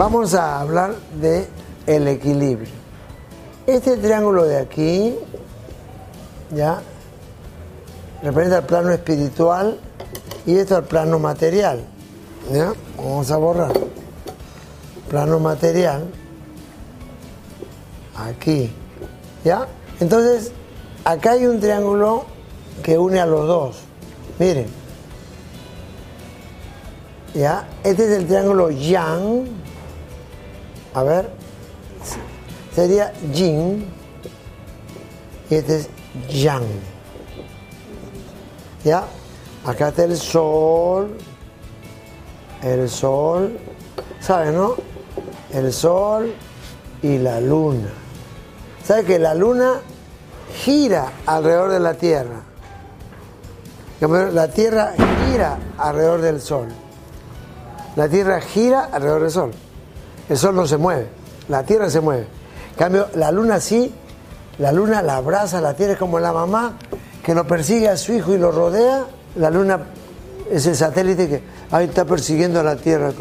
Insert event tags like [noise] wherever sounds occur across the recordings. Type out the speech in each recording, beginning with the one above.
Vamos a hablar de el equilibrio. Este triángulo de aquí, ya, representa el plano espiritual y esto el plano material. ¿Ya? Vamos a borrar. Plano material. Aquí. ¿Ya? Entonces, acá hay un triángulo que une a los dos. Miren. ¿Ya? Este es el triángulo yang. A ver. Sería yin. Y este es yang. ¿Ya? Acá está el sol. El sol. ¿Sabes, no? El sol y la luna. ¿Sabes que la luna gira alrededor de la Tierra? La Tierra gira alrededor del Sol. La Tierra gira alrededor del Sol. El Sol no se mueve, la Tierra se mueve. En cambio, la Luna sí, la Luna la abraza, la Tierra es como la mamá que lo persigue a su hijo y lo rodea. La Luna es el satélite que ahí está persiguiendo a la Tierra.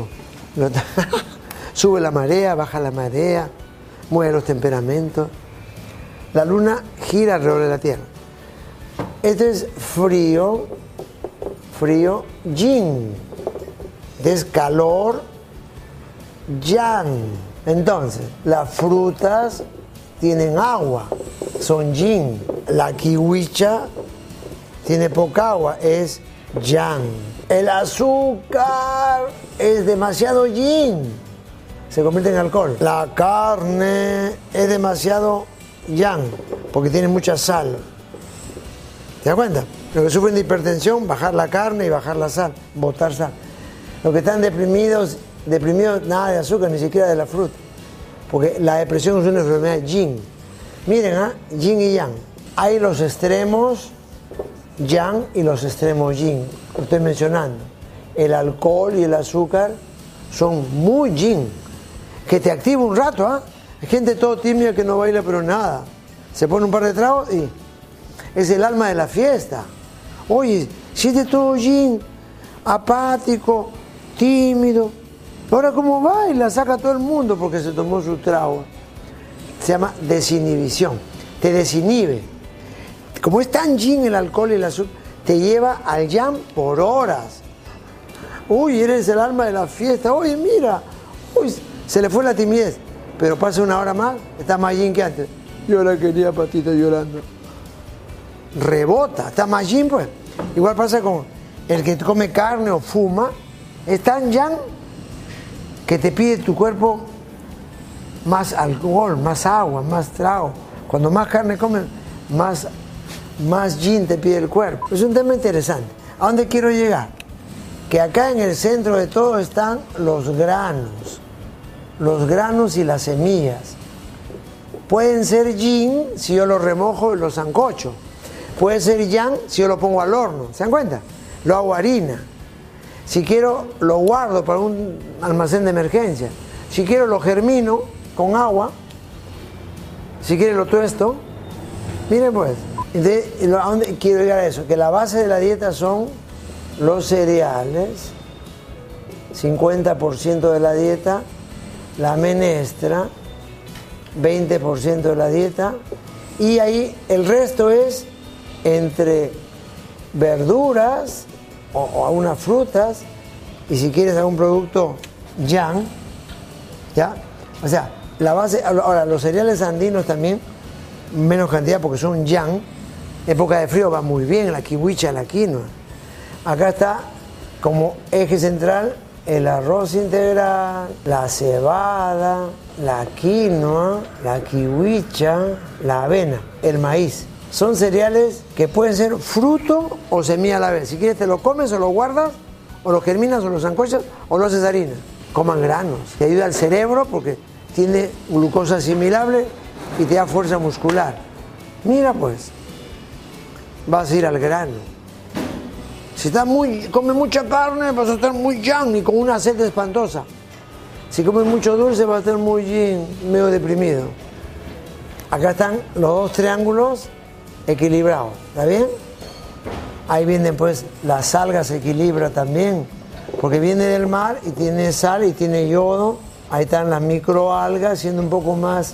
[laughs] Sube la marea, baja la marea, mueve los temperamentos. La Luna gira alrededor de la Tierra. Este es frío, frío, yin. Este es calor, yang. Entonces, las frutas tienen agua, son yin. La kiwicha tiene poca agua, es yang. El azúcar es demasiado yin, se convierte en alcohol. La carne es demasiado yang, porque tiene mucha sal. ¿Te das cuenta? Los que sufren de hipertensión, bajar la carne y bajar la sal, botar sal. Los que están deprimidos, deprimidos, nada de azúcar, ni siquiera de la fruta. Porque la depresión es una enfermedad yin. Miren, ¿ah? yin y yang. Hay los extremos yang y los extremos yin. Lo estoy mencionando. El alcohol y el azúcar son muy yin. Que te activa un rato, ¿ah? Hay gente todo tímida que no baila, pero nada. Se pone un par de tragos y es el alma de la fiesta. Oye, si de todo yin, apático, tímido. Ahora cómo baila, saca a todo el mundo porque se tomó su trago. Se llama desinhibición. Te desinhibe. Como es tan yin el alcohol y el azúcar, te lleva al yang por horas. Uy, eres el alma de la fiesta. Oye, mira. Uy, se le fue la timidez. Pero pasa una hora más, está más yin que antes. Yo la quería patita llorando rebota, está más pues. Igual pasa con el que come carne o fuma, es tan yang que te pide tu cuerpo más alcohol, más agua, más trago. Cuando más carne comes, más, más gin te pide el cuerpo. Es un tema interesante. ¿A dónde quiero llegar? Que acá en el centro de todo están los granos, los granos y las semillas. Pueden ser gin si yo los remojo y los zancocho Puede ser yang si yo lo pongo al horno, ¿se dan cuenta? Lo hago harina. Si quiero, lo guardo para un almacén de emergencia. Si quiero, lo germino con agua. Si quiero, lo tuesto. Miren pues, ¿a dónde quiero llegar a eso? Que la base de la dieta son los cereales, 50% de la dieta, la menestra, 20% de la dieta, y ahí el resto es entre verduras o, algunas frutas y si quieres algún producto yang, ¿ya? O sea, la base, ahora los cereales andinos también, menos cantidad porque son yang, época de frío va muy bien, la kiwicha, la quinoa. Acá está como eje central el arroz integral, la cebada, la quinoa, la kiwicha, la avena, el maíz. Son cereales que pueden ser fruto o semilla a la vez. Si quieres te lo comes o lo guardas, o lo germinas o lo zancochas o lo haces harina. Coman granos, te ayuda al cerebro porque tiene glucosa asimilable y te da fuerza muscular. Mira pues, vas a ir al grano. Si está muy, come mucha carne, vas a estar muy yang y con una sed espantosa. Si comes mucho dulce, vas a estar muy medio deprimido. Acá están los dos triángulos equilibrado, ¿está bien? Ahí viene pues las algas se equilibra también, porque viene del mar y tiene sal y tiene yodo Ahí están las microalgas, siendo un poco más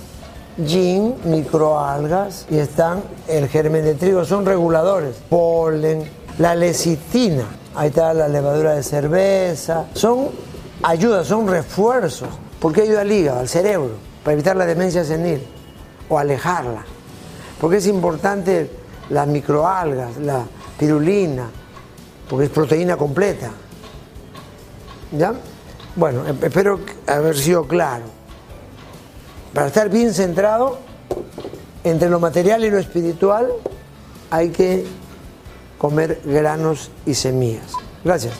yin, microalgas, y están el germen de trigo, son reguladores. Polen, la lecitina, ahí está la levadura de cerveza, son ayudas, son refuerzos. ¿Por qué ayuda al hígado, al cerebro? Para evitar la demencia senil o alejarla. Porque es importante las microalgas, la pirulina, porque es proteína completa. ¿Ya? Bueno, espero haber sido claro. Para estar bien centrado entre lo material y lo espiritual, hay que comer granos y semillas. Gracias.